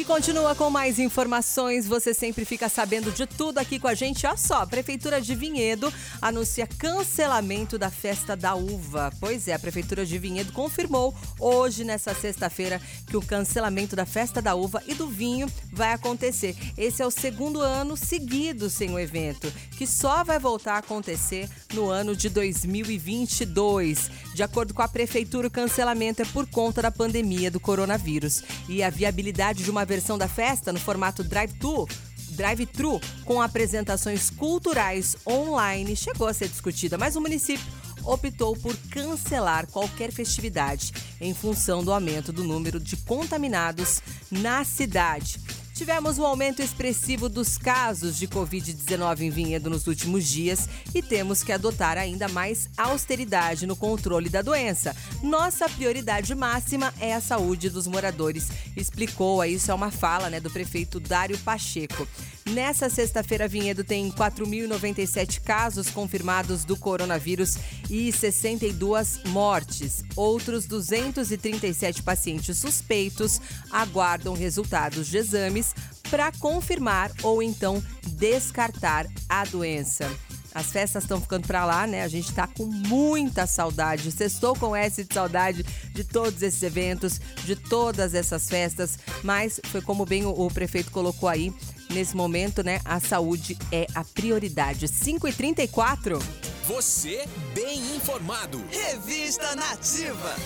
que continua com mais informações. Você sempre fica sabendo de tudo aqui com a gente. Olha só, Prefeitura de Vinhedo anuncia cancelamento da festa da uva. Pois é, a Prefeitura de Vinhedo confirmou hoje, nessa sexta-feira, que o cancelamento da festa da uva e do vinho vai acontecer. Esse é o segundo ano seguido sem o evento, que só vai voltar a acontecer no ano de 2022. De acordo com a Prefeitura, o cancelamento é por conta da pandemia do coronavírus. E a viabilidade de uma versão da festa no formato drive-thru drive-thru com apresentações culturais online chegou a ser discutida, mas o município optou por cancelar qualquer festividade em função do aumento do número de contaminados na cidade. Tivemos um aumento expressivo dos casos de Covid-19 em Vinhedo nos últimos dias e temos que adotar ainda mais austeridade no controle da doença. Nossa prioridade máxima é a saúde dos moradores, explicou. Isso é uma fala né, do prefeito Dário Pacheco. Nessa sexta-feira, Vinhedo tem 4.097 casos confirmados do coronavírus e 62 mortes. Outros 237 pacientes suspeitos aguardam resultados de exames para confirmar ou então descartar a doença. As festas estão ficando para lá, né? A gente está com muita saudade. Estou com S de saudade de todos esses eventos, de todas essas festas, mas foi como bem o, o prefeito colocou aí, nesse momento, né? A saúde é a prioridade. 5 e 34 Você bem informado. Revista Nativa.